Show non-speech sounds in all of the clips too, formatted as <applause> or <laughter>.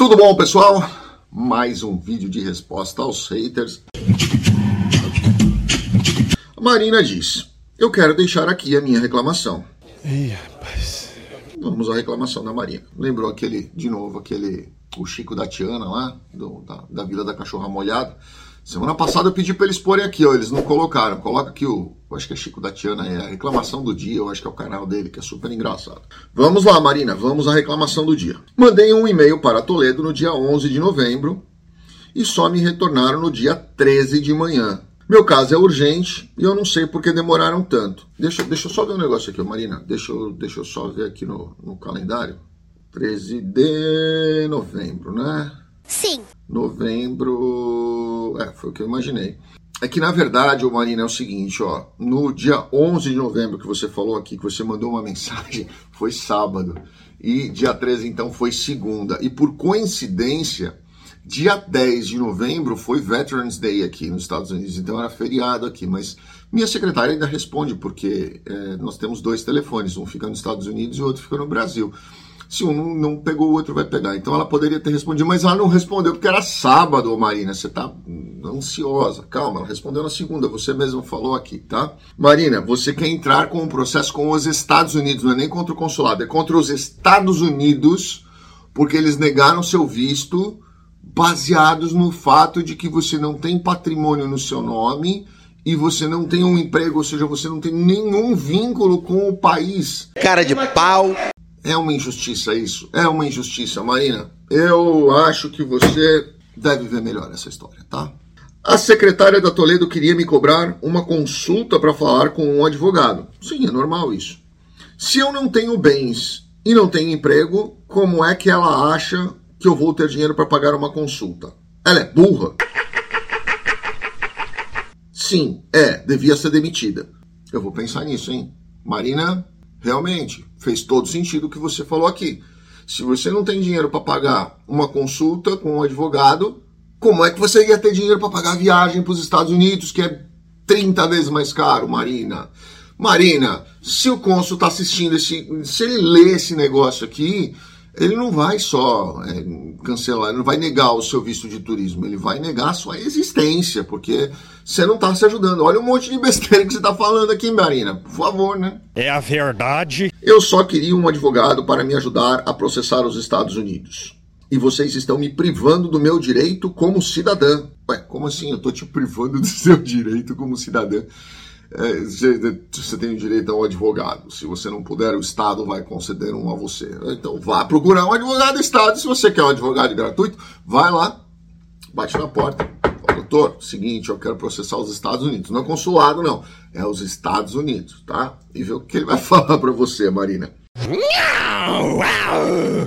Tudo bom, pessoal? Mais um vídeo de resposta aos haters. A Marina diz: Eu quero deixar aqui a minha reclamação. Ih, rapaz. Vamos à reclamação da Marina. Lembrou aquele, de novo, aquele, o Chico da Tiana lá, do, da, da Vila da Cachorra Molhada. Semana passada eu pedi para eles porem aqui, ó, eles não colocaram. Coloca aqui o, eu acho que é Chico da Tiana, é a reclamação do dia, eu acho que é o canal dele, que é super engraçado. Vamos lá, Marina, vamos à reclamação do dia. Mandei um e-mail para Toledo no dia 11 de novembro e só me retornaram no dia 13 de manhã. Meu caso é urgente e eu não sei por que demoraram tanto. Deixa, deixa eu só ver um negócio aqui, Marina. Deixa eu, deixa eu só ver aqui no, no calendário. 13 de novembro, né? Sim. Novembro. É, foi o que eu imaginei. É que na verdade, ô Marina, é o seguinte, ó. No dia 11 de novembro que você falou aqui, que você mandou uma <laughs> mensagem, foi sábado. E dia 13, então, foi segunda. E por coincidência, dia 10 de novembro foi Veterans Day aqui nos Estados Unidos. Então era feriado aqui. Mas minha secretária ainda responde, porque é, nós temos dois telefones. Um fica nos Estados Unidos e o outro fica no Brasil. Se um não, pegou, o outro vai pegar. Então ela poderia ter respondido, mas ela não respondeu porque era sábado, Marina. Você tá ansiosa. Calma, ela respondeu na segunda. Você mesmo falou aqui, tá? Marina, você quer entrar com um processo com os Estados Unidos, não é nem contra o consulado, é contra os Estados Unidos, porque eles negaram seu visto baseados no fato de que você não tem patrimônio no seu nome e você não tem um emprego, ou seja, você não tem nenhum vínculo com o país. Cara de pau. É uma injustiça isso? É uma injustiça, Marina. Eu acho que você deve ver melhor essa história, tá? A secretária da Toledo queria me cobrar uma consulta para falar com um advogado. Sim, é normal isso. Se eu não tenho bens e não tenho emprego, como é que ela acha que eu vou ter dinheiro para pagar uma consulta? Ela é burra? Sim, é, devia ser demitida. Eu vou pensar nisso, hein? Marina, realmente, fez todo sentido o que você falou aqui. Se você não tem dinheiro para pagar uma consulta com um advogado, como é que você ia ter dinheiro para pagar a viagem para os Estados Unidos, que é 30 vezes mais caro, Marina? Marina, se o cônsul está assistindo esse. Se ele lê esse negócio aqui, ele não vai só é, cancelar, ele não vai negar o seu visto de turismo, ele vai negar a sua existência, porque você não está se ajudando. Olha um monte de besteira que você está falando aqui, Marina. Por favor, né? É a verdade. Eu só queria um advogado para me ajudar a processar os Estados Unidos. E vocês estão me privando do meu direito como cidadã. Ué, como assim? Eu estou te privando <laughs> do seu direito como cidadã. É, você tem direito a um advogado. Se você não puder, o Estado vai conceder um a você. Então vá procurar um advogado do Estado. Se você quer um advogado gratuito, vai lá, bate na porta. Doutor, seguinte, eu quero processar os Estados Unidos. Não é consulado, não. É os Estados Unidos, tá? E ver o que ele vai <laughs> falar para você, Marina.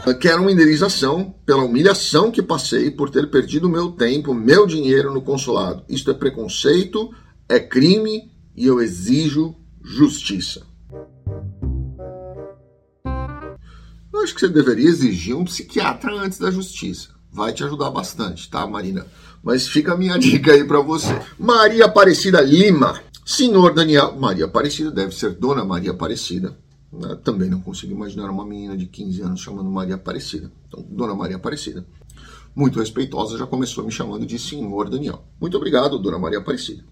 Eu quero uma indenização pela humilhação que passei por ter perdido meu tempo, meu dinheiro no consulado. Isto é preconceito, é crime e eu exijo justiça. Eu acho que você deveria exigir um psiquiatra antes da justiça. Vai te ajudar bastante, tá, Marina? Mas fica a minha <laughs> dica aí para você. Maria Aparecida Lima. Senhor Daniel. Maria Aparecida deve ser Dona Maria Aparecida. Eu também não consigo imaginar uma menina de 15 anos chamando Maria Aparecida. Então, Dona Maria Aparecida. Muito respeitosa, já começou me chamando de Senhor Daniel. Muito obrigado, Dona Maria Aparecida.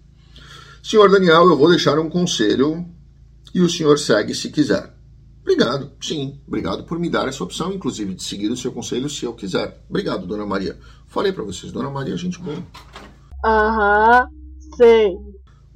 Senhor Daniel, eu vou deixar um conselho e o senhor segue se quiser. Obrigado, sim, obrigado por me dar essa opção, inclusive de seguir o seu conselho se eu quiser. Obrigado, Dona Maria. Falei para vocês, Dona Maria, gente boa. Aham, sei.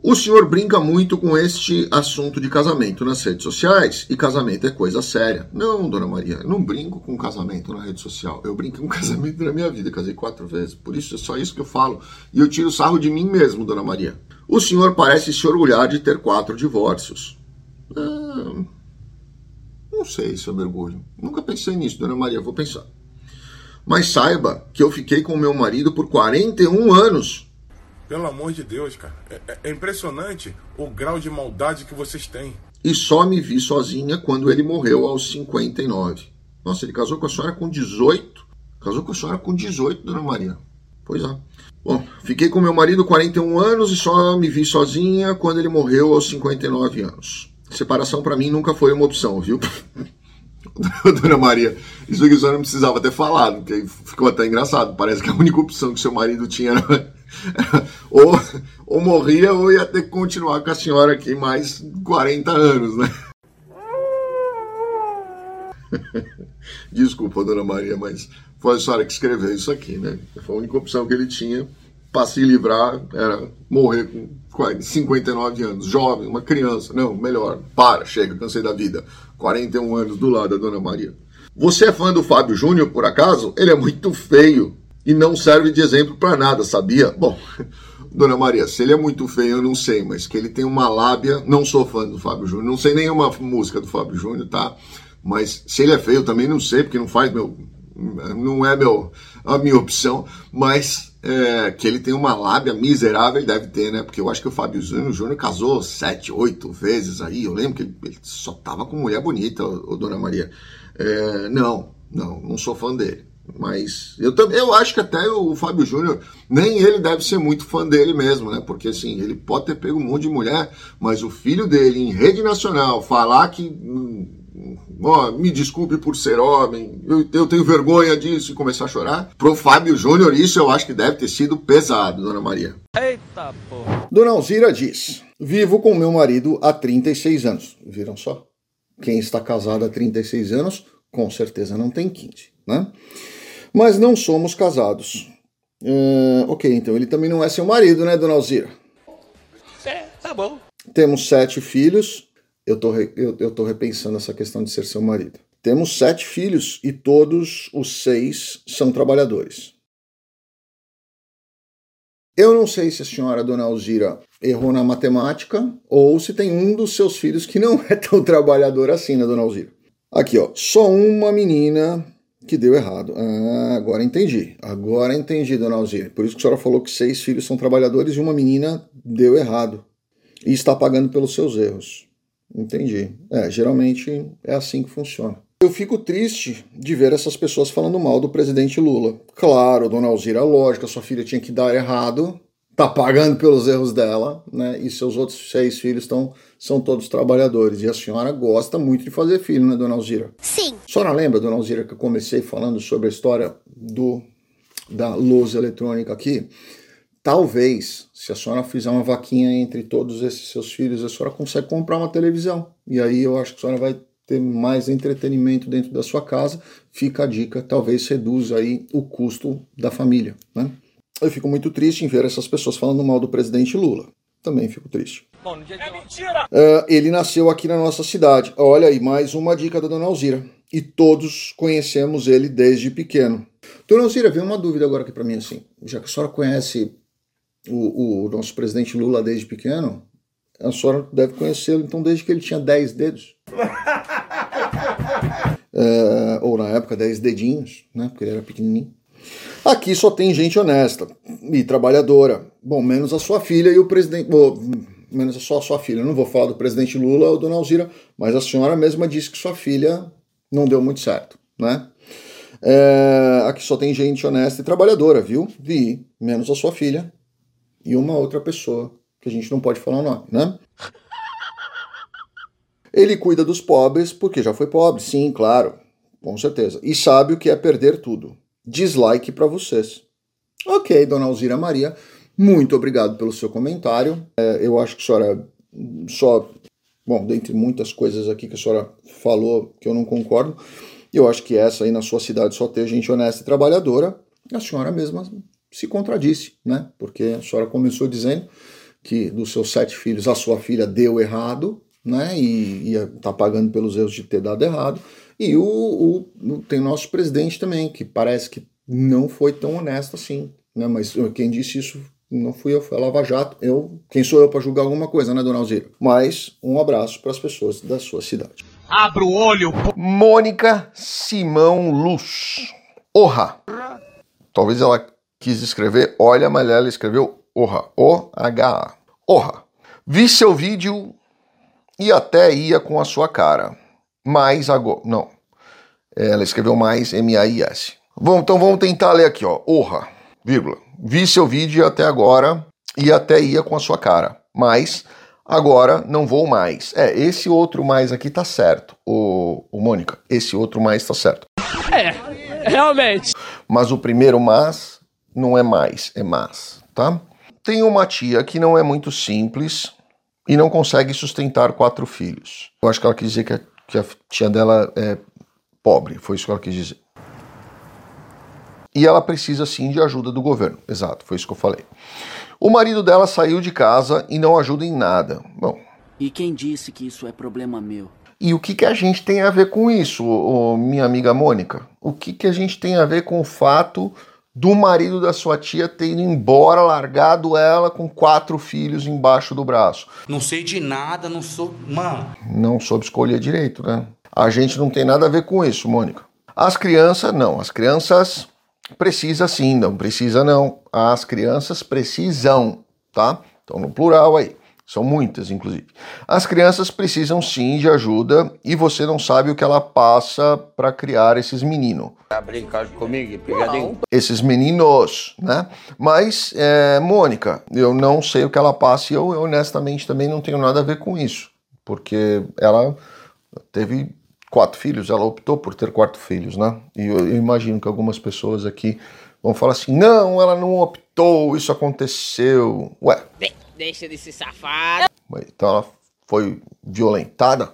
O senhor brinca muito com este assunto de casamento nas redes sociais e casamento é coisa séria. Não, dona Maria, eu não brinco com casamento na rede social. Eu brinco com <laughs> casamento na minha vida. Casei quatro vezes. Por isso é só isso que eu falo. E eu tiro sarro de mim mesmo, dona Maria. O senhor parece se orgulhar de ter quatro divórcios. Ah, não sei se eu mergulho. Nunca pensei nisso, dona Maria. Vou pensar. Mas saiba que eu fiquei com meu marido por 41 anos. Pelo amor de Deus, cara. É, é, é, impressionante o grau de maldade que vocês têm. E só me vi sozinha quando ele morreu aos 59. Nossa, ele casou com a senhora com 18? Casou com a senhora com 18, dona Maria. Pois é. Bom, fiquei com meu marido 41 anos e só me vi sozinha quando ele morreu aos 59 anos. Separação para mim nunca foi uma opção, viu? <laughs> Dona Maria, isso aqui só não precisava ter falado, porque ficou até engraçado. Parece que a única opção que seu marido tinha era, ou, ou morria ou ia ter que continuar com a senhora aqui mais 40 anos, né? <laughs> Desculpa, Dona Maria, mas foi a senhora que escreveu isso aqui, né? Foi a única opção que ele tinha para se livrar era morrer com 59 anos, jovem, uma criança. Não, melhor, para, chega, cansei da vida. 41 anos do lado da Dona Maria. Você é fã do Fábio Júnior, por acaso? Ele é muito feio e não serve de exemplo para nada, sabia? Bom, <laughs> Dona Maria, se ele é muito feio, eu não sei, mas que ele tem uma lábia. Não sou fã do Fábio Júnior, não sei nenhuma música do Fábio Júnior, tá? Mas se ele é feio, também não sei, porque não faz meu. Não é meu, a minha opção, mas é, que ele tem uma lábia miserável, ele deve ter, né? Porque eu acho que o Fábio Júnior casou sete, oito vezes aí. Eu lembro que ele, ele só tava com mulher bonita, o Dona Maria. É, não, não, não sou fã dele. Mas eu também eu acho que até o Fábio Júnior, nem ele deve ser muito fã dele mesmo, né? Porque assim, ele pode ter pego um monte de mulher, mas o filho dele em rede nacional falar que hum, oh, me desculpe por ser homem, eu, eu, tenho vergonha disso e começar a chorar. Pro Fábio Júnior, isso eu acho que deve ter sido pesado, dona Maria. Eita porra. Dona Alzira diz: Vivo com meu marido há 36 anos. Viram só? Quem está casado há 36 anos, com certeza não tem 15, né? Mas não somos casados. Uh, ok, então ele também não é seu marido, né, dona Alzira? É, tá bom. Temos sete filhos, eu tô, eu, eu tô repensando essa questão de ser seu marido. Temos sete filhos e todos os seis são trabalhadores. Eu não sei se a senhora Dona Alzira errou na matemática ou se tem um dos seus filhos que não <laughs> é tão trabalhador assim, né, Dona Alzira? Aqui, ó, só uma menina que deu errado. Ah, agora entendi. Agora entendi, Dona Alzira. Por isso que a senhora falou que seis filhos são trabalhadores e uma menina deu errado e está pagando pelos seus erros. Entendi. É, geralmente é assim que funciona. Eu fico triste de ver essas pessoas falando mal do presidente Lula. Claro, dona Alzira, lógico, sua filha tinha que dar errado, tá pagando pelos erros dela, né? E seus outros seis filhos estão são todos trabalhadores. E a senhora gosta muito de fazer filho, né, dona Alzira? Sim. A senhora lembra, dona Alzira, que eu comecei falando sobre a história do da luz eletrônica aqui? Talvez, se a senhora fizer uma vaquinha entre todos esses seus filhos, a senhora consegue comprar uma televisão. E aí eu acho que a senhora vai ter mais entretenimento dentro da sua casa. Fica a dica, talvez reduza aí o custo da família. Né? Eu fico muito triste em ver essas pessoas falando mal do presidente Lula. Também fico triste. Bom, é mentira! Uh, ele nasceu aqui na nossa cidade. Olha aí, mais uma dica da dona Alzira. E todos conhecemos ele desde pequeno. Dona Alzira, vem uma dúvida agora aqui para mim assim. Já que a senhora conhece o, o nosso presidente Lula desde pequeno, a senhora deve conhecê-lo, então, desde que ele tinha 10 dedos. <laughs> é, ou na época, 10 dedinhos, né? Porque ele era pequenininho. Aqui só tem gente honesta e trabalhadora. Bom, menos a sua filha e o presidente. Bom, menos a sua filha. Eu não vou falar do presidente Lula ou Dona Alzira, mas a senhora mesma disse que sua filha não deu muito certo, né? É, aqui só tem gente honesta e trabalhadora, viu? Vi, menos a sua filha e uma outra pessoa, que a gente não pode falar o nome, né? Ele cuida dos pobres porque já foi pobre, sim, claro, com certeza. E sabe o que é perder tudo. Dislike para vocês. Ok, dona Alzira Maria, muito obrigado pelo seu comentário. É, eu acho que a senhora só, bom, dentre muitas coisas aqui que a senhora falou que eu não concordo, eu acho que essa aí na sua cidade só ter gente honesta e trabalhadora, a senhora mesma se contradisse, né? Porque a senhora começou dizendo que dos seus sete filhos a sua filha deu errado, né? E está pagando pelos erros de ter dado errado. E o, o, tem nosso presidente também, que parece que não foi tão honesto assim, né? Mas quem disse isso não fui eu, foi a Lava Jato. Eu, quem sou eu para julgar alguma coisa, né, dona Alzira? Mas um abraço para as pessoas da sua cidade. Abra o olho! Mônica Simão Luz. Orra. Talvez ela quis escrever olha, mas ela escreveu Orra. O-H-A. Orra. Vi seu vídeo e até ia com a sua cara. Mais agora. Não. Ela escreveu mais M-A-I-S. Bom, então vamos tentar ler aqui, ó. Orra, vírgula. Vi seu vídeo até agora e até ia com a sua cara. Mas Agora não vou mais. É, esse outro mais aqui tá certo, o, o Mônica. Esse outro mais tá certo. É, realmente. Mas o primeiro mas não é mais, é mas, tá? Tem uma tia que não é muito simples e não consegue sustentar quatro filhos. Eu acho que ela quis dizer que a, que a tia dela é pobre, foi isso que ela quis dizer. E ela precisa sim de ajuda do governo. Exato, foi isso que eu falei. O marido dela saiu de casa e não ajuda em nada. Bom, E quem disse que isso é problema meu? e o que, que a gente tem a ver com isso, minha amiga Mônica? O que, que a gente tem a ver com o fato do marido da sua tia ter ido embora, largado ela com quatro filhos embaixo do braço? Não sei de nada, não sou. Mano. Não soube escolher direito, né? A gente não tem nada a ver com isso, Mônica. As crianças, não. As crianças precisa sim, não precisa não. As crianças precisam, tá? Então no plural aí. São muitas, inclusive. As crianças precisam sim de ajuda e você não sabe o que ela passa para criar esses meninos. Tá brincando comigo? Pegadinho? Esses meninos, né? Mas, é, Mônica, eu não sei o que ela passa e eu, eu honestamente também não tenho nada a ver com isso. Porque ela teve quatro filhos, ela optou por ter quatro filhos, né? E eu, eu imagino que algumas pessoas aqui vão falar assim: não, ela não optou, isso aconteceu. Ué, Deixa de ser safado. então ela foi violentada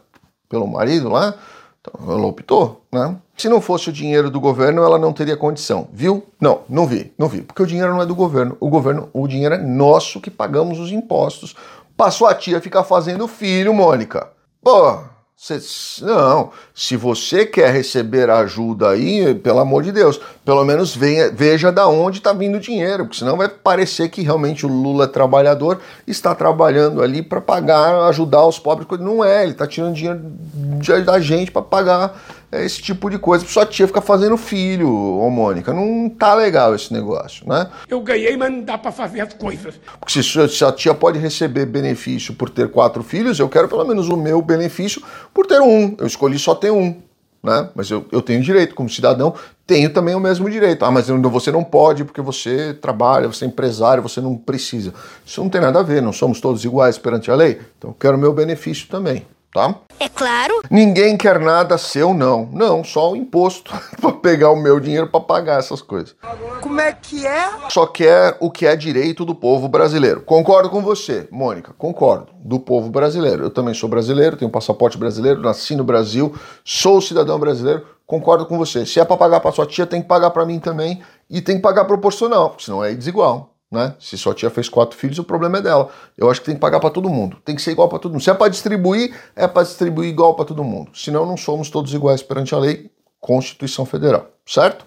pelo marido lá, então ela optou, né? Se não fosse o dinheiro do governo, ela não teria condição, viu? Não, não vi, não vi, porque o dinheiro não é do governo, o governo, o dinheiro é nosso que pagamos os impostos. Passou a tia ficar fazendo filho, Mônica. Pô, cê, não, se você quer receber ajuda aí, pelo amor de Deus, pelo menos venha, veja da onde está vindo o dinheiro, porque senão vai parecer que realmente o Lula é trabalhador, está trabalhando ali para pagar, ajudar os pobres. Não é, ele está tirando dinheiro da gente para pagar é, esse tipo de coisa. Sua tia fica fazendo filho, ô Mônica. Não tá legal esse negócio, né? Eu ganhei, mas não dá pra fazer as coisas. Porque se, sua- se a tia pode receber benefício por ter quatro filhos, eu quero pelo menos o meu benefício por ter um. Eu escolhi só ter um. Né? Mas eu, eu tenho direito, como cidadão, tenho também o mesmo direito. Ah, mas você não pode porque você trabalha, você é empresário, você não precisa. Isso não tem nada a ver, não somos todos iguais perante a lei. Então eu quero o meu benefício também, tá? É claro. Ninguém quer nada seu, não. Não, só o imposto <laughs> para pegar o meu dinheiro para pagar essas coisas. Como é que é? Só quer o que é direito do povo brasileiro. Concordo com você, Mônica, concordo. Do povo brasileiro. Eu também sou brasileiro, tenho passaporte brasileiro, nasci no Brasil, sou cidadão brasileiro. Concordo com você. Se é para pagar para sua tia, tem que pagar para mim também e tem que pagar proporcional, porque senão é desigual. Né? Se sua tia fez quatro filhos, o problema é dela. Eu acho que tem que pagar para todo mundo. Tem que ser igual para todo mundo. Se é para distribuir, é para distribuir igual para todo mundo. Senão não somos todos iguais perante a lei, Constituição Federal, certo?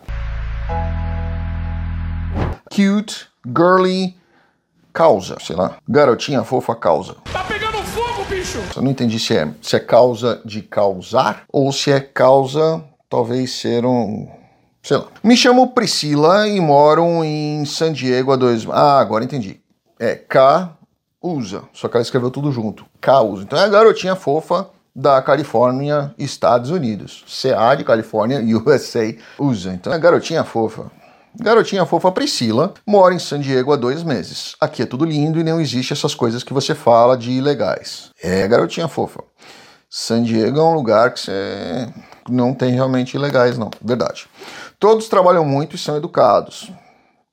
Cute, girly, causa, sei lá. Garotinha fofa causa. Tá pegando fogo, bicho! Eu não entendi se é, se é causa de causar ou se é causa, talvez ser um. Sei lá. Me chamo Priscila e moro em San Diego há dois. Ah, agora entendi. É K usa. Só que ela escreveu tudo junto. K usa. Então é a garotinha fofa da Califórnia, Estados Unidos. CA de Califórnia, <laughs> USA usa. Então é a garotinha fofa. Garotinha fofa Priscila mora em San Diego há dois meses. Aqui é tudo lindo e não existe essas coisas que você fala de ilegais. É, garotinha fofa. San Diego é um lugar que você não tem realmente ilegais, não. Verdade. Todos trabalham muito e são educados.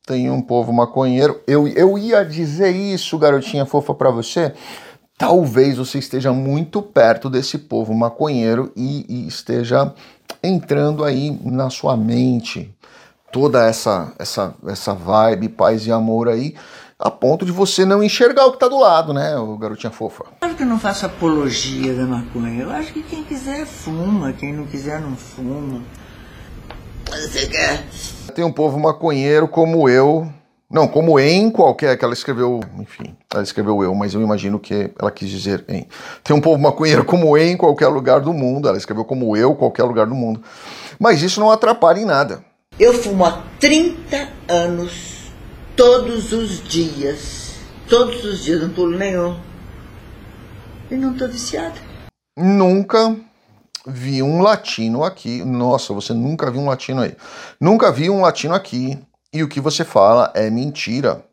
Tem um povo maconheiro. Eu, eu ia dizer isso, garotinha fofa, pra você. Talvez você esteja muito perto desse povo maconheiro e, e esteja entrando aí na sua mente toda essa, essa, essa vibe, paz e amor aí, a ponto de você não enxergar o que tá do lado, né, o garotinha fofa? Claro que eu não faço apologia da maconha. Eu acho que quem quiser fuma, quem não quiser não fuma. Tem um povo maconheiro como eu. Não, como em qualquer. que ela escreveu. Enfim, ela escreveu eu, mas eu imagino que ela quis dizer em. Tem um povo maconheiro como em qualquer lugar do mundo. Ela escreveu como eu, qualquer lugar do mundo. Mas isso não atrapalha em nada. Eu fumo há 30 anos, todos os dias. Todos os dias, não pulo nenhum. E não tô viciada. Nunca vi um latino aqui. Nossa, você nunca viu um latino aí. Nunca vi um latino aqui. E o que você fala é mentira.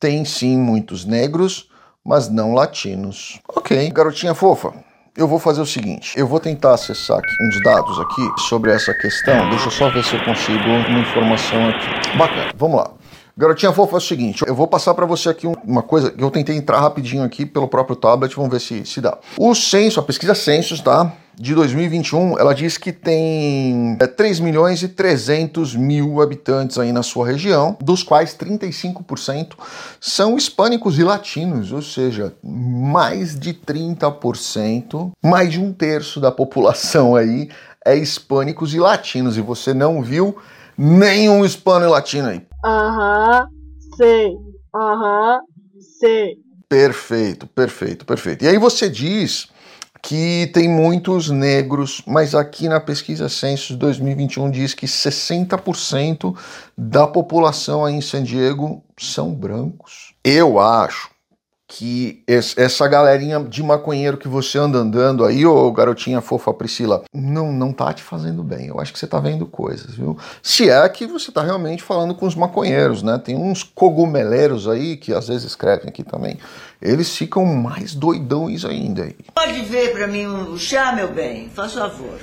Tem sim muitos negros, mas não latinos. Ok, garotinha fofa. Eu vou fazer o seguinte, eu vou tentar acessar aqui uns dados aqui sobre essa questão. Deixa eu só ver se eu consigo uma informação aqui. Bacana, vamos lá. Garotinha fofa é o seguinte, eu vou passar para você aqui uma coisa que eu tentei entrar rapidinho aqui pelo próprio tablet, vamos ver se, se dá. O censo, a pesquisa Census, tá? De 2021, ela diz que tem é, 3 milhões e 300 mil habitantes aí na sua região, dos quais 35% são hispânicos e latinos, ou seja, mais de 30%, mais de um terço da população aí é hispânicos e latinos, e você não viu nenhum hispano e latino aí. Aham, sei. Aham, sei. Perfeito, perfeito, perfeito. E aí você diz que tem muitos negros, mas aqui na pesquisa Census 2021 diz que 60% da população aí em San Diego são brancos. Eu acho que essa galerinha de maconheiro que você anda andando aí, ô garotinha fofa Priscila, não, não tá te fazendo bem. Eu acho que você tá vendo coisas, viu? Se é que você tá realmente falando com os maconheiros, né? Tem uns cogumeleiros aí que às vezes escrevem aqui também. Eles ficam mais doidões ainda aí. Pode ver para mim um chá, meu bem? Faz favor.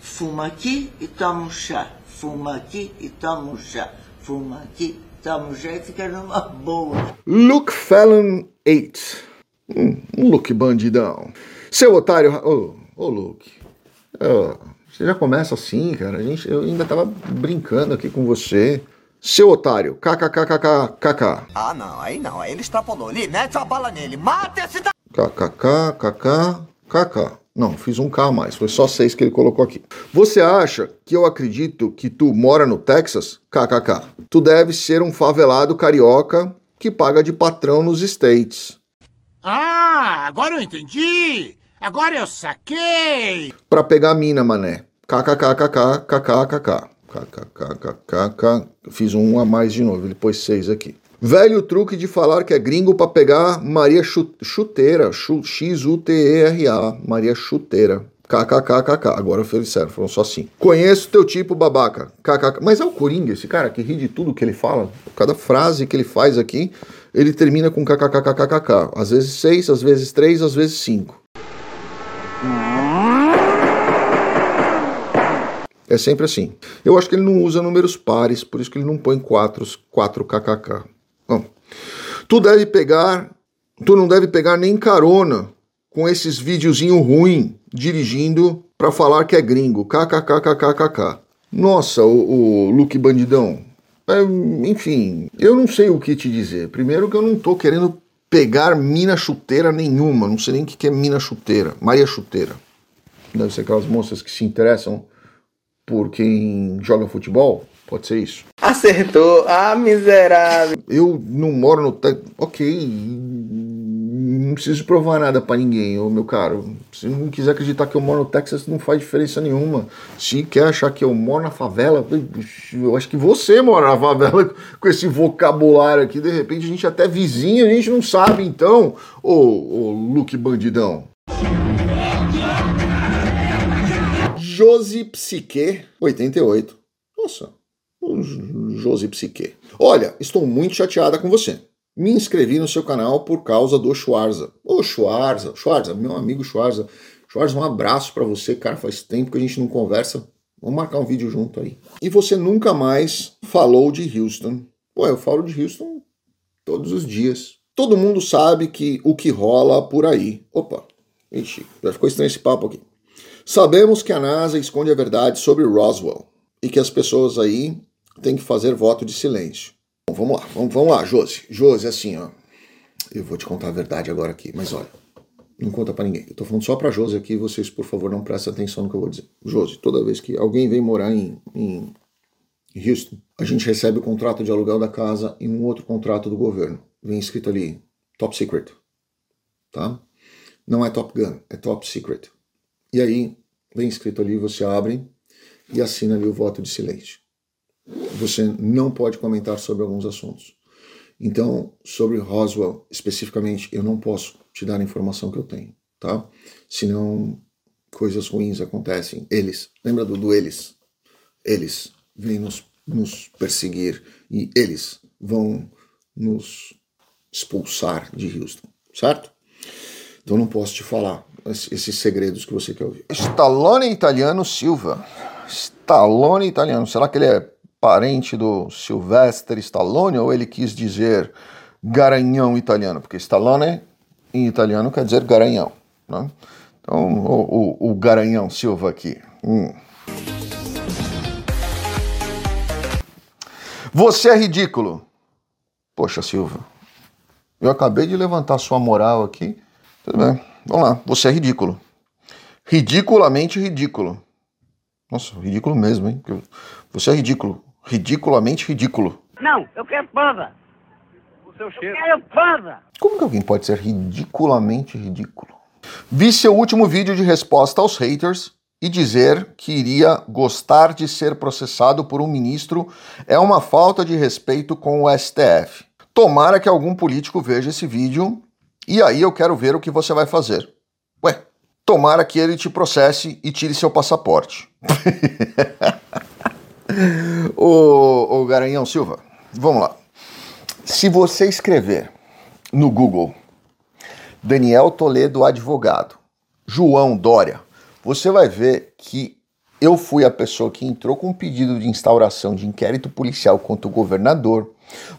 Fuma aqui e toma um chá. Fuma aqui e toma um chá. Fuma aqui toma um chá e fica numa boa. Luke Fallon 8. Hum, um Luke bandidão. Seu otário. Ô, oh, oh, Luke. Oh, você já começa assim, cara. A gente, eu ainda tava brincando aqui com você. Seu otário. KKKKKK. Ah, não. Aí não. Aí ele extrapolou. Ali, mete a bala nele. Mata esse da... KKKKKK. Não, fiz um K a mais, foi só seis que ele colocou aqui. Você acha que eu acredito que tu mora no Texas? KKK. Tu deve ser um favelado carioca que paga de patrão nos States. Ah, agora eu entendi! Agora eu saquei! Pra pegar mina, mané. KKKKKKKKK. KKKKKK. Fiz um a mais de novo, ele pôs seis aqui. Velho truque de falar que é gringo para pegar Maria Chuteira, X-U-T-E-R-A, Maria Chuteira. KKKKK. Agora sério, foram só assim. Conheço teu tipo, babaca. KKK. Mas é o Coringa, esse cara que ri de tudo que ele fala. Cada frase que ele faz aqui, ele termina com KKKKKK. Às vezes seis, às vezes três, às vezes cinco. É sempre assim. Eu acho que ele não usa números pares, por isso que ele não põe quatro, quatro KKK. Bom, tu deve pegar, tu não deve pegar nem carona com esses videozinho ruim dirigindo para falar que é gringo. KKKKKK. Nossa, o, o Luke Bandidão. É, enfim, eu não sei o que te dizer. Primeiro que eu não tô querendo pegar mina chuteira nenhuma. Não sei nem o que é mina chuteira. Maria chuteira. Deve ser aquelas moças que se interessam por quem joga futebol. Pode ser isso. Acertou. Ah, miserável. Eu não moro no. Ok não preciso provar nada para ninguém, ô meu caro. Se não quiser acreditar que eu moro no Texas, não faz diferença nenhuma. Se quer achar que eu moro na favela, eu acho que você mora na favela <laughs> com esse vocabulário aqui. De repente a gente é até vizinho, a gente não sabe então, ô, ô Luke Bandidão. Josi Psique, 88. Nossa, Josi Psique. Olha, estou muito chateada com você me inscrevi no seu canal por causa do Schwarza. Ô Schwarza, Schwarza, meu amigo Schwarza. Schwarza, um abraço para você, cara. Faz tempo que a gente não conversa. Vamos marcar um vídeo junto aí. E você nunca mais falou de Houston. Pô, eu falo de Houston todos os dias. Todo mundo sabe que o que rola por aí. Opa, ixi, já ficou estranho esse papo aqui. Sabemos que a NASA esconde a verdade sobre Roswell e que as pessoas aí têm que fazer voto de silêncio. Bom, vamos lá, vamos, vamos lá, Josi. Josi, assim, ó. Eu vou te contar a verdade agora aqui, mas olha, não conta para ninguém. Eu tô falando só pra Josi aqui, vocês, por favor, não prestem atenção no que eu vou dizer. Josi, toda vez que alguém vem morar em, em Houston, a gente recebe o contrato de aluguel da casa e um outro contrato do governo. Vem escrito ali, top secret. Tá? Não é Top Gun, é Top Secret. E aí, vem escrito ali, você abre e assina ali o voto de silêncio você não pode comentar sobre alguns assuntos. Então, sobre Roswell especificamente, eu não posso te dar a informação que eu tenho, tá? Senão coisas ruins acontecem. Eles, lembra do, do eles? Eles vêm nos, nos perseguir e eles vão nos expulsar de Houston. certo? Então não posso te falar esses segredos que você quer ouvir. Stallone italiano Silva. Stallone italiano. Será que ele é parente do Sylvester Stallone ou ele quis dizer garanhão italiano? Porque Stallone em italiano quer dizer garanhão. Né? Então, o, o, o garanhão Silva aqui. Hum. Você é ridículo. Poxa, Silva. Eu acabei de levantar sua moral aqui. Tudo bem. Vamos lá. Você é ridículo. Ridiculamente ridículo. Nossa, ridículo mesmo, hein? Você é ridículo. Ridiculamente ridículo. Não, eu quero panda. O seu cheiro. Eu quero panda. Como que alguém pode ser ridiculamente ridículo? Vi seu último vídeo de resposta aos haters e dizer que iria gostar de ser processado por um ministro é uma falta de respeito com o STF. Tomara que algum político veja esse vídeo e aí eu quero ver o que você vai fazer. Ué, tomara que ele te processe e tire seu passaporte. <laughs> ô, ô Garanhão Silva, vamos lá. Se você escrever no Google Daniel Toledo advogado, João Dória, você vai ver que eu fui a pessoa que entrou com um pedido de instauração de inquérito policial contra o governador.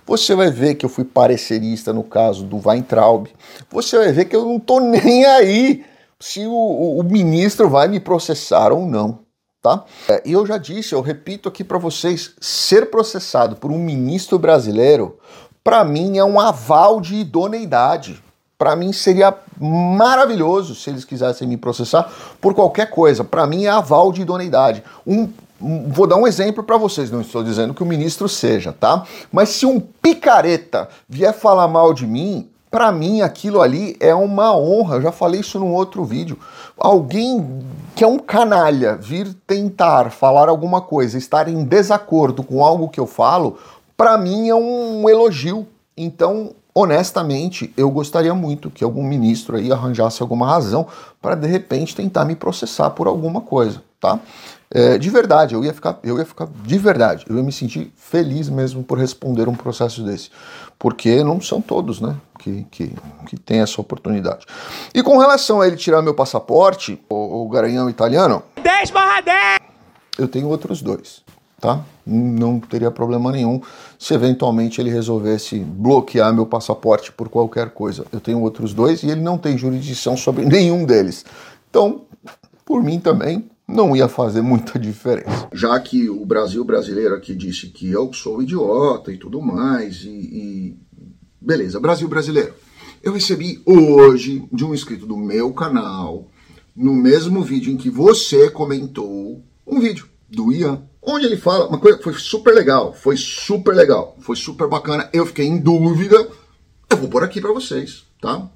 Você vai ver que eu fui parecerista no caso do Weintraub. Você vai ver que eu não tô <laughs> nem aí se o, o ministro vai me processar ou não, tá? É, e eu já disse, eu repito aqui para vocês, ser processado por um ministro brasileiro, para mim é um aval de idoneidade. Para mim seria maravilhoso se eles quisessem me processar por qualquer coisa. Para mim é aval de idoneidade. Um, um, vou dar um exemplo para vocês, não estou dizendo que o ministro seja, tá? Mas se um picareta vier falar mal de mim, para mim aquilo ali é uma honra. Eu já falei isso num outro vídeo. Alguém que é um canalha vir tentar falar alguma coisa, estar em desacordo com algo que eu falo, para mim é um elogio. Então, honestamente, eu gostaria muito que algum ministro aí arranjasse alguma razão para de repente tentar me processar por alguma coisa, tá? É, de verdade, eu ia ficar, eu ia ficar de verdade, eu ia me sentir feliz mesmo por responder um processo desse, porque não são todos, né, que, que, que tem essa oportunidade. E com relação a ele tirar meu passaporte, o, o garanhão italiano, 10 barra 10! Eu tenho outros dois tá? Não teria problema nenhum se eventualmente ele resolvesse bloquear meu passaporte por qualquer coisa. Eu tenho outros dois e ele não tem jurisdição sobre nenhum deles. Então, por mim também, não ia fazer muita diferença. Já que o Brasil brasileiro aqui disse que eu sou idiota e tudo mais, e, e... beleza, Brasil brasileiro. Eu recebi hoje de um inscrito do meu canal, no mesmo vídeo em que você comentou, um vídeo do Ian onde ele fala uma coisa foi super legal, foi super legal, foi super bacana. Eu fiquei em dúvida, eu vou pôr aqui para vocês, tá?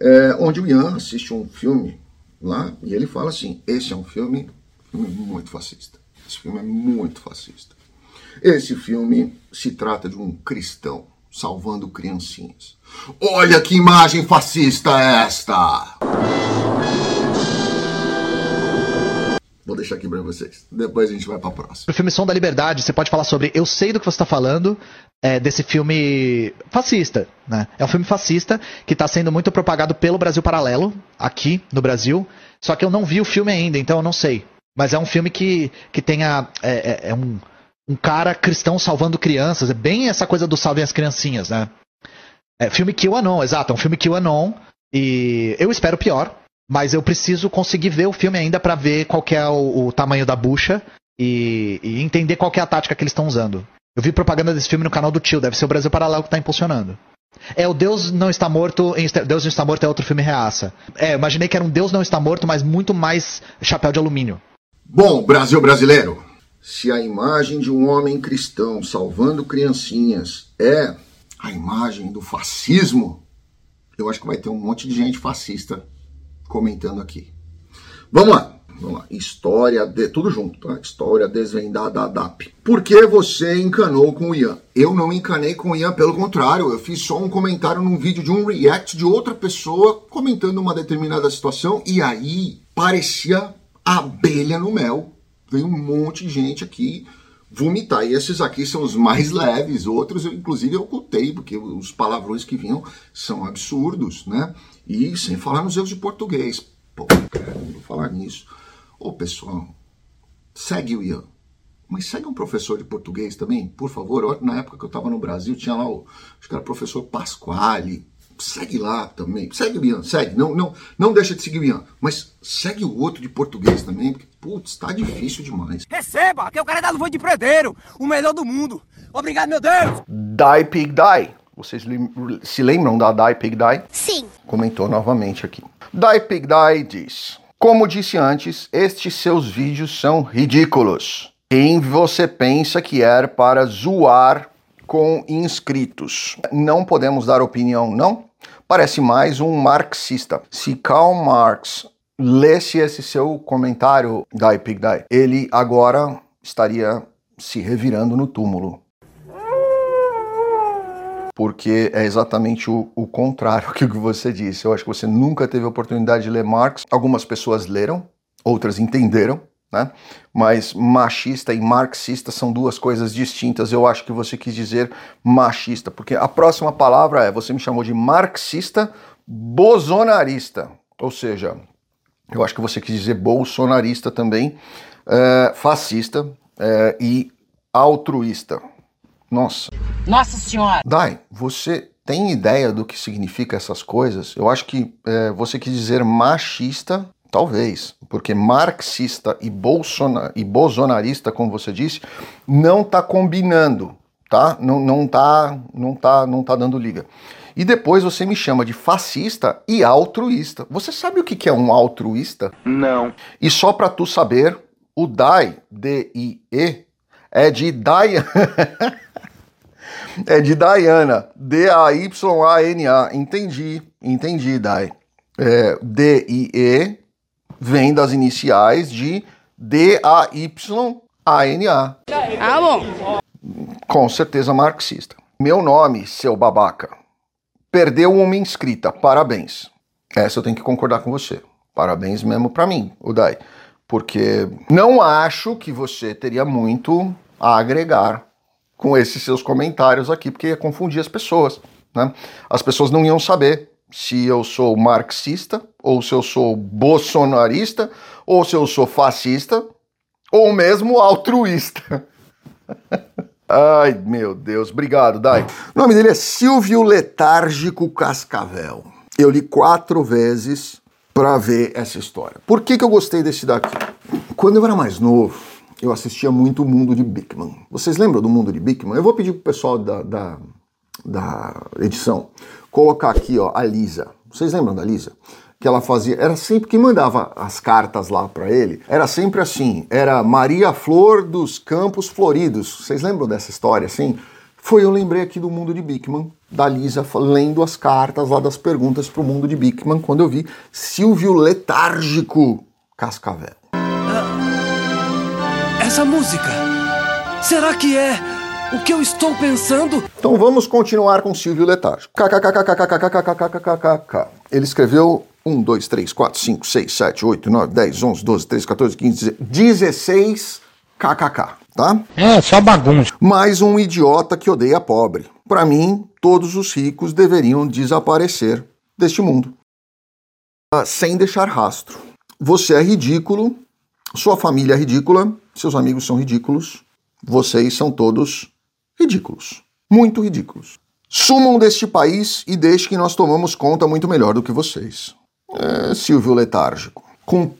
É, onde o Ian assiste um filme lá e ele fala assim: esse é um filme, muito fascista. Esse filme é muito fascista. Esse filme se trata de um cristão salvando criancinhas. Olha que imagem fascista é esta! Vou deixar aqui para vocês. Depois a gente vai para próxima. O filme Som da Liberdade, você pode falar sobre. Eu sei do que você está falando, é, desse filme fascista, né? É um filme fascista que está sendo muito propagado pelo Brasil Paralelo, aqui no Brasil. Só que eu não vi o filme ainda, então eu não sei. Mas é um filme que, que tem a. É, é, é um, um cara cristão salvando crianças. É bem essa coisa do salvem as criancinhas, né? É filme Kill Anon, exato, é um filme Kill Anon. E eu espero pior, mas eu preciso conseguir ver o filme ainda para ver qual é o, o, tamanho da bucha e, e, entender qual é a tática que eles estão usando. Eu vi propaganda desse filme no canal do Tio, deve ser o Brasil Paralelo que está impulsionando. É o Deus Não Está Morto, Deus Não Está Morto é outro filme reaça. É, imaginei que era um Deus Não Está Morto, mas muito mais chapéu de alumínio. Bom, Brasil brasileiro, se a imagem de um homem cristão salvando criancinhas é a imagem do fascismo, eu acho que vai ter um monte de gente fascista comentando aqui. Vamos lá. Vamos lá. História, de, tudo junto, tá? História desvendada da DAP. Por que você encanou com o Ian? Eu não encanei com o Ian, pelo contrário, eu fiz só um comentário num vídeo de um react de outra pessoa comentando uma determinada situação e aí parecia abelha no mel. Veio um monte de gente aqui vomitar. E esses aqui são os mais <laughs> leves, outros eu inclusive eu ocultei, porque os palavrões que vinham são absurdos, né? E sem falar nos erros de português. Pô, cara, não vou falar nisso. Ô pessoal, segue o Ian. Mas segue um professor de português também, por favor. Na época que eu estava no Brasil, tinha lá o, acho que era o professor Pasquale. Segue lá também. Segue o Ian, segue. Não, não, não deixa de seguir o Ian. Mas segue o outro de português também, porque, putz, tá difícil demais. Receba, que o cara é da luva de predeiro, o melhor do mundo. Obrigado, meu Deus. Die Pig Die. Vocês se lembram da Die Pig Die? Sim. Comentou novamente aqui. Die Pig Die diz: Como disse antes, estes seus vídeos são ridículos. Quem você pensa que é para zoar com inscritos? Não podemos dar opinião, não? Parece mais um marxista. Se Karl Marx lesse esse seu comentário, Die Pig Die, ele agora estaria se revirando no túmulo porque é exatamente o, o contrário <laughs> que você disse. Eu acho que você nunca teve a oportunidade de ler Marx. Algumas pessoas leram, outras entenderam, né? Mas machista e marxista são duas coisas distintas. Eu acho que você quis dizer machista, porque a próxima palavra é: você me chamou de marxista bolsonarista. Ou seja, eu acho que você quis dizer bolsonarista também, é, fascista é, e altruísta. Nossa. Nossa Senhora! Dai, você tem ideia do que significa essas coisas? Eu acho que é, você quis dizer machista, talvez, porque marxista e, bolsona, e bolsonarista, como você disse, não tá combinando, tá? Não, não tá, não tá, não tá dando liga. E depois você me chama de fascista e altruísta. Você sabe o que é um altruísta? Não. E só para tu saber, o DAI, D-I-E, é de Diana. <laughs> é de Diana. D-A-Y-A-N-A. Entendi, entendi, Dai. É, D-I-E vem das iniciais de D-A-Y-A-N-A. Ah, bom. Com certeza marxista. Meu nome, seu babaca. Perdeu uma inscrita. Parabéns. Essa eu tenho que concordar com você. Parabéns mesmo para mim, o Dai. Porque não acho que você teria muito a agregar com esses seus comentários aqui, porque ia confundir as pessoas. Né? As pessoas não iam saber se eu sou marxista, ou se eu sou bolsonarista, ou se eu sou fascista, ou mesmo altruísta. <laughs> Ai, meu Deus, obrigado, Dai. O nome dele é Silvio Letárgico Cascavel. Eu li quatro vezes para ver essa história. Por que, que eu gostei desse daqui? Quando eu era mais novo, eu assistia muito o Mundo de Bickman. Vocês lembram do Mundo de Bickman? Eu vou pedir pro pessoal da, da, da edição colocar aqui, ó, a Lisa. Vocês lembram da Lisa? Que ela fazia, era sempre que mandava as cartas lá para ele, era sempre assim, era Maria Flor dos Campos Floridos. Vocês lembram dessa história assim? Foi eu lembrei aqui do Mundo de Bickman, da Lisa lendo as cartas lá das perguntas pro Mundo de Bickman quando eu vi Silvio Letárgico Cascavel. Essa música, será que é o que eu estou pensando? Então vamos continuar com Silvio Letárgico. KKKKKKKKKKKKK. Ele escreveu 1, 2, 3, 4, 5, 6, 7, 8, 9, 10, 11, 12, 13, 14, 15, 16 KKK, tá? É, só bagunça. Mais um idiota que odeia pobre. Para mim, todos os ricos deveriam desaparecer deste mundo. Sem deixar rastro. Você é ridículo, sua família é ridícula, seus amigos são ridículos, vocês são todos ridículos. Muito ridículos. Sumam deste país e deixe que nós tomamos conta muito melhor do que vocês. É, Silvio Letárgico. Com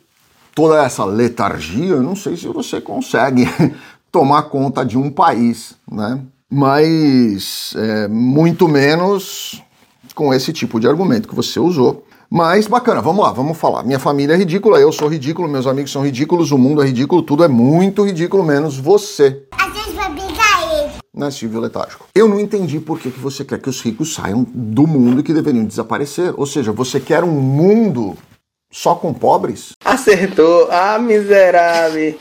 toda essa letargia, eu não sei se você consegue <laughs> tomar conta de um país, né? Mas é, muito menos com esse tipo de argumento que você usou. Mas bacana, vamos lá, vamos falar. Minha família é ridícula, eu sou ridículo, meus amigos são ridículos, o mundo é ridículo, tudo é muito ridículo, menos você. Silvio Letárgico? Eu não entendi por que, que você quer que os ricos saiam do mundo e que deveriam desaparecer. Ou seja, você quer um mundo só com pobres? Acertou, ah, miserável.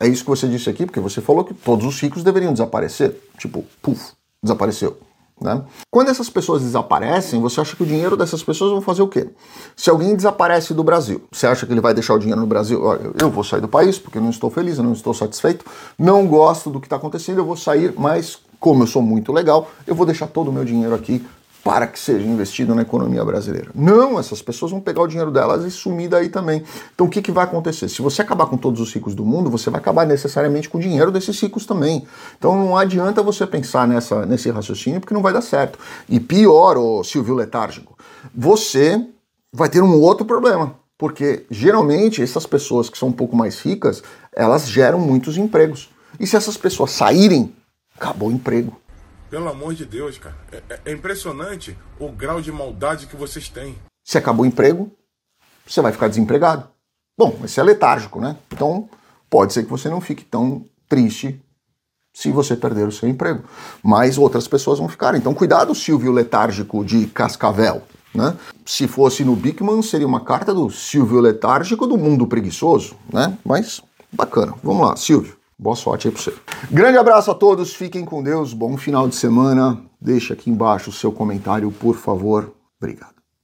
É isso que você disse aqui, porque você falou que todos os ricos deveriam desaparecer. Tipo, puf, desapareceu. Né? Quando essas pessoas desaparecem, você acha que o dinheiro dessas pessoas vão fazer o quê? Se alguém desaparece do Brasil, você acha que ele vai deixar o dinheiro no Brasil? Olha, eu vou sair do país porque não estou feliz, não estou satisfeito, não gosto do que está acontecendo, eu vou sair, mas como eu sou muito legal, eu vou deixar todo o meu dinheiro aqui para que seja investido na economia brasileira. Não, essas pessoas vão pegar o dinheiro delas e sumir daí também. Então o que, que vai acontecer? Se você acabar com todos os ricos do mundo, você vai acabar necessariamente com o dinheiro desses ricos também. Então não adianta você pensar nessa, nesse raciocínio porque não vai dar certo. E pior, ô Silvio Letárgico, você vai ter um outro problema. Porque geralmente essas pessoas que são um pouco mais ricas, elas geram muitos empregos. E se essas pessoas saírem, acabou o emprego. Pelo amor de Deus, cara. É, é, é impressionante o grau de maldade que vocês têm. Se acabou o emprego, você vai ficar desempregado. Bom, esse é letárgico, né? Então, pode ser que você não fique tão triste se você perder o seu emprego. Mas outras pessoas vão ficar. Então, cuidado, Silvio Letárgico de Cascavel. Né? Se fosse no Bigman, seria uma carta do Silvio Letárgico do mundo preguiçoso, né? Mas bacana. Vamos lá, Silvio. Boa sorte aí pra você. Grande abraço a todos, fiquem com Deus, bom final de semana. Deixa aqui embaixo o seu comentário, por favor. Obrigado.